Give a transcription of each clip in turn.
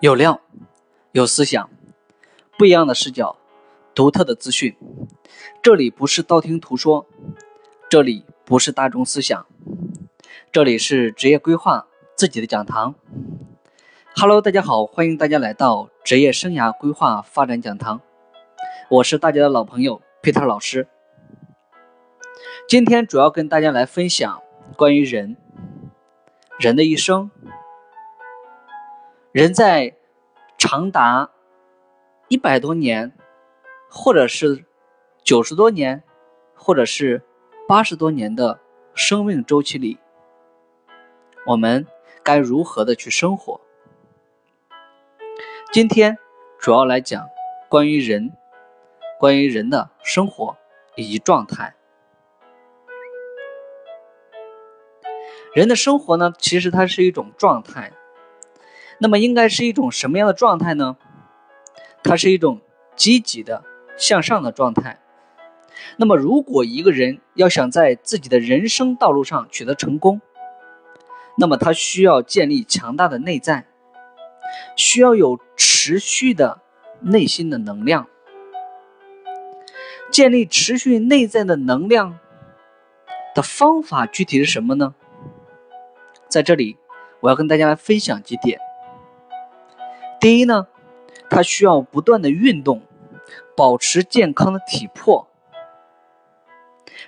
有料，有思想，不一样的视角，独特的资讯。这里不是道听途说，这里不是大众思想，这里是职业规划自己的讲堂。Hello，大家好，欢迎大家来到职业生涯规划发展讲堂。我是大家的老朋友 Peter 老师。今天主要跟大家来分享关于人，人的一生。人在长达一百多年，或者是九十多年，或者是八十多年的生命周期里，我们该如何的去生活？今天主要来讲关于人，关于人的生活以及状态。人的生活呢，其实它是一种状态。那么应该是一种什么样的状态呢？它是一种积极的向上的状态。那么，如果一个人要想在自己的人生道路上取得成功，那么他需要建立强大的内在，需要有持续的内心的能量。建立持续内在的能量的方法具体是什么呢？在这里，我要跟大家分享几点。第一呢，他需要不断的运动，保持健康的体魄。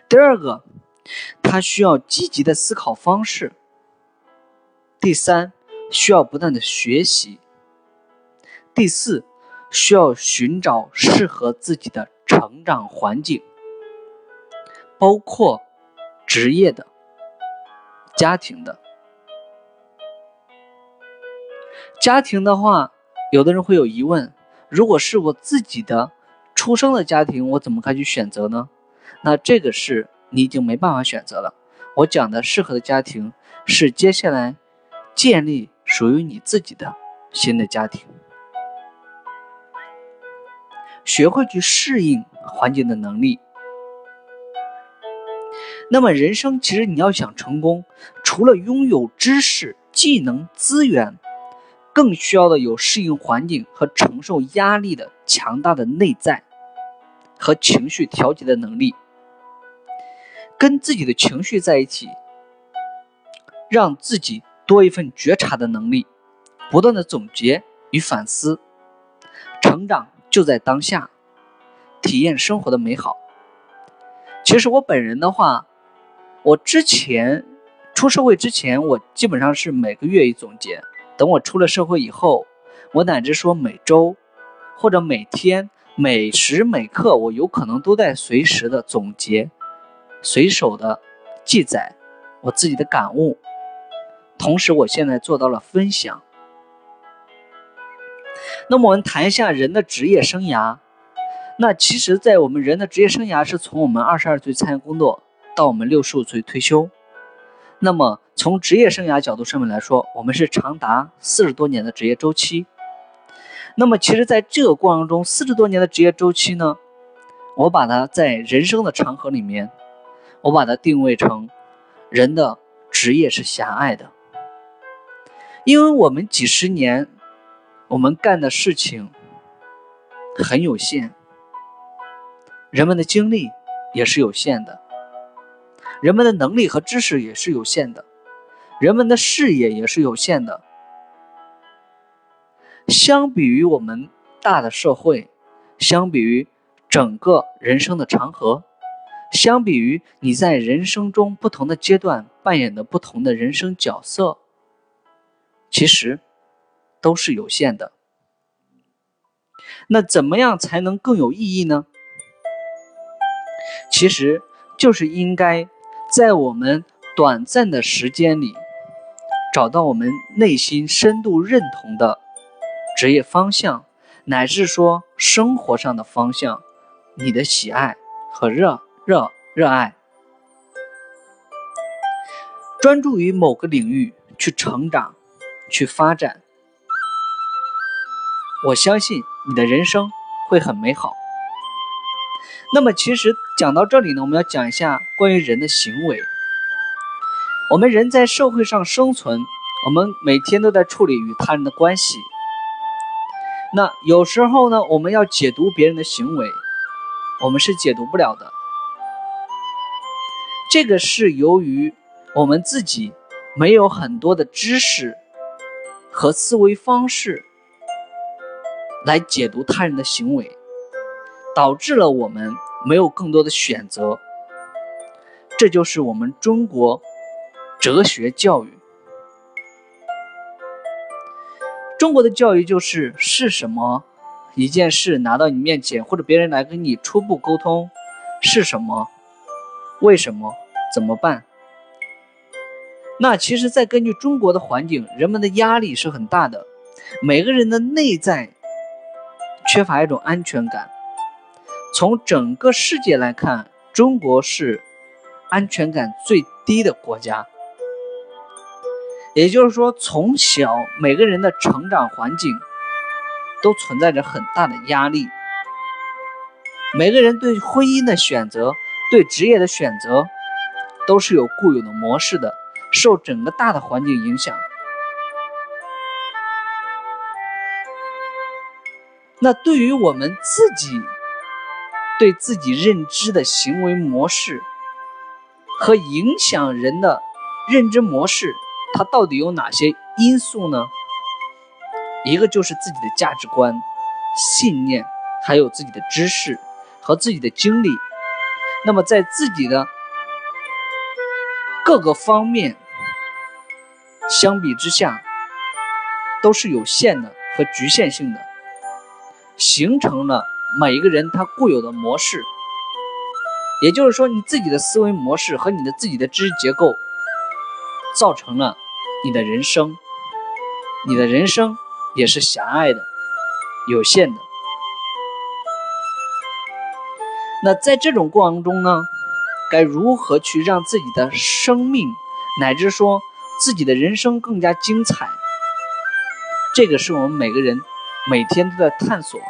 第二个，他需要积极的思考方式。第三，需要不断的学习。第四，需要寻找适合自己的成长环境，包括职业的、家庭的。家庭的话。有的人会有疑问：如果是我自己的出生的家庭，我怎么该去选择呢？那这个是你已经没办法选择了。我讲的适合的家庭是接下来建立属于你自己的新的家庭，学会去适应环境的能力。那么人生其实你要想成功，除了拥有知识、技能、资源。更需要的有适应环境和承受压力的强大的内在和情绪调节的能力，跟自己的情绪在一起，让自己多一份觉察的能力，不断的总结与反思，成长就在当下，体验生活的美好。其实我本人的话，我之前出社会之前，我基本上是每个月一总结。等我出了社会以后，我乃至说每周，或者每天、每时每刻，我有可能都在随时的总结、随手的记载我自己的感悟。同时，我现在做到了分享。那么，我们谈一下人的职业生涯。那其实，在我们人的职业生涯是从我们二十二岁参加工作到我们六十五岁退休。那么，从职业生涯角度上面来说，我们是长达四十多年的职业周期。那么，其实在这个过程中，四十多年的职业周期呢，我把它在人生的长河里面，我把它定位成人的职业是狭隘的，因为我们几十年我们干的事情很有限，人们的精力也是有限的。人们的能力和知识也是有限的，人们的视野也是有限的。相比于我们大的社会，相比于整个人生的长河，相比于你在人生中不同的阶段扮演的不同的人生角色，其实都是有限的。那怎么样才能更有意义呢？其实就是应该。在我们短暂的时间里，找到我们内心深度认同的职业方向，乃至说生活上的方向，你的喜爱和热热热爱，专注于某个领域去成长、去发展，我相信你的人生会很美好。那么，其实讲到这里呢，我们要讲一下关于人的行为。我们人在社会上生存，我们每天都在处理与他人的关系。那有时候呢，我们要解读别人的行为，我们是解读不了的。这个是由于我们自己没有很多的知识和思维方式来解读他人的行为，导致了我们没有更多的选择。这就是我们中国哲学教育。中国的教育就是是什么一件事拿到你面前，或者别人来跟你初步沟通，是什么，为什么？怎么办？那其实，在根据中国的环境，人们的压力是很大的，每个人的内在缺乏一种安全感。从整个世界来看，中国是安全感最低的国家。也就是说，从小每个人的成长环境都存在着很大的压力，每个人对婚姻的选择，对职业的选择。都是有固有的模式的，受整个大的环境影响。那对于我们自己对自己认知的行为模式和影响人的认知模式，它到底有哪些因素呢？一个就是自己的价值观、信念，还有自己的知识和自己的经历。那么在自己的各个方面相比之下都是有限的和局限性的，形成了每一个人他固有的模式。也就是说，你自己的思维模式和你的自己的知识结构，造成了你的人生。你的人生也是狭隘的、有限的。那在这种过程中呢？该如何去让自己的生命，乃至说自己的人生更加精彩？这个是我们每个人每天都在探索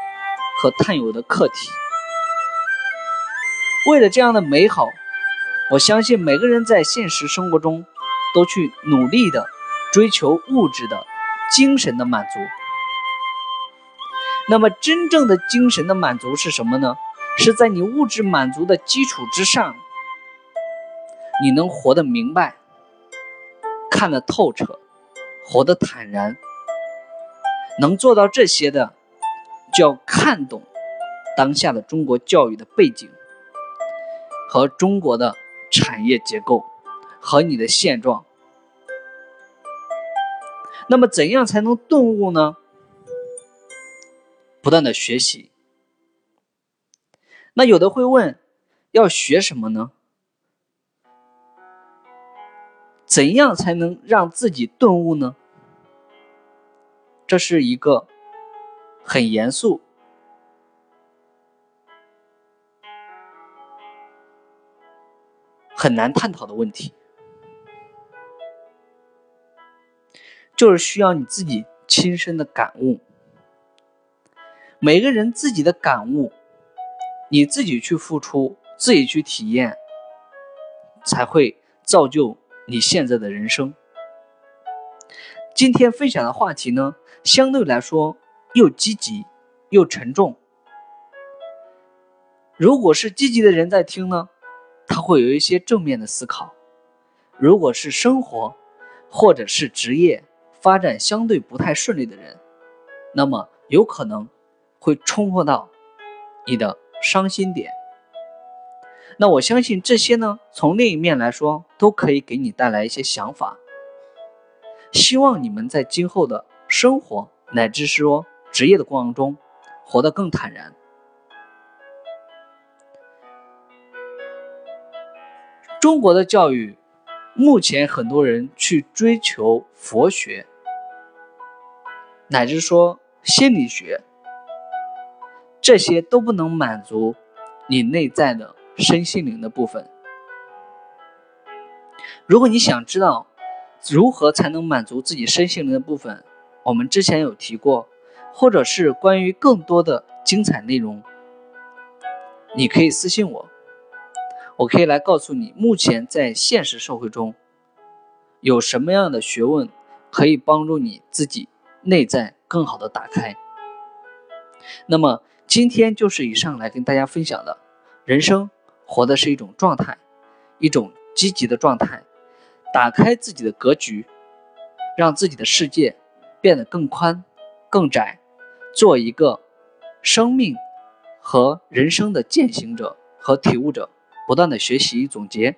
和探有的课题。为了这样的美好，我相信每个人在现实生活中都去努力的追求物质的、精神的满足。那么，真正的精神的满足是什么呢？是在你物质满足的基础之上。你能活得明白，看得透彻，活得坦然，能做到这些的，就要看懂当下的中国教育的背景和中国的产业结构和你的现状。那么，怎样才能顿悟呢？不断的学习。那有的会问，要学什么呢？怎样才能让自己顿悟呢？这是一个很严肃、很难探讨的问题，就是需要你自己亲身的感悟。每个人自己的感悟，你自己去付出，自己去体验，才会造就。你现在的人生，今天分享的话题呢，相对来说又积极又沉重。如果是积极的人在听呢，他会有一些正面的思考；如果是生活或者是职业发展相对不太顺利的人，那么有可能会冲破到你的伤心点。那我相信这些呢，从另一面来说，都可以给你带来一些想法。希望你们在今后的生活乃至是说职业的过程中，活得更坦然。中国的教育，目前很多人去追求佛学，乃至说心理学，这些都不能满足你内在的。身心灵的部分，如果你想知道如何才能满足自己身心灵的部分，我们之前有提过，或者是关于更多的精彩内容，你可以私信我，我可以来告诉你，目前在现实社会中有什么样的学问可以帮助你自己内在更好的打开。那么今天就是以上来跟大家分享的，人生活的是一种状态，一种积极的状态，打开自己的格局，让自己的世界变得更宽、更窄，做一个生命和人生的践行者和体悟者，不断的学习总结，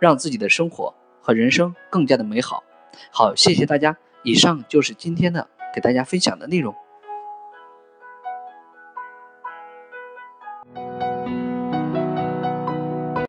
让自己的生活和人生更加的美好。好，谢谢大家，以上就是今天的给大家分享的内容。